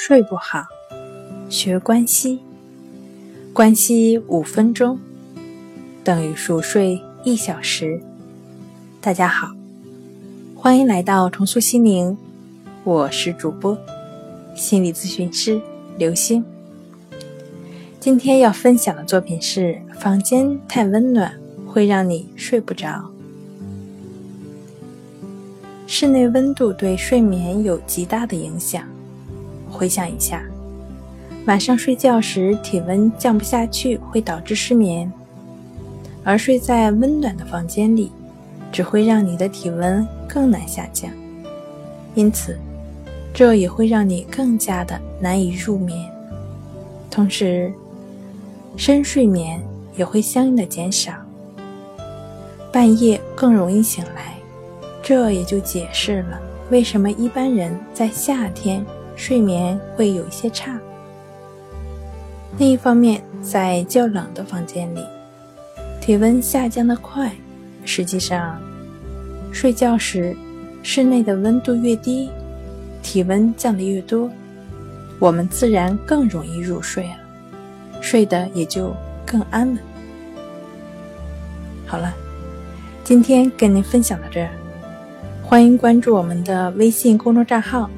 睡不好，学关西，关西五分钟等于熟睡一小时。大家好，欢迎来到重塑心灵，我是主播心理咨询师刘星。今天要分享的作品是：房间太温暖会让你睡不着。室内温度对睡眠有极大的影响。回想一下，晚上睡觉时体温降不下去，会导致失眠；而睡在温暖的房间里，只会让你的体温更难下降，因此，这也会让你更加的难以入眠。同时，深睡眠也会相应的减少，半夜更容易醒来。这也就解释了为什么一般人在夏天睡眠会有一些差。另一方面，在较冷的房间里，体温下降的快，实际上，睡觉时室内的温度越低，体温降得越多，我们自然更容易入睡了，睡得也就更安稳。好了，今天跟您分享到这儿。欢迎关注我们的微信公众账号“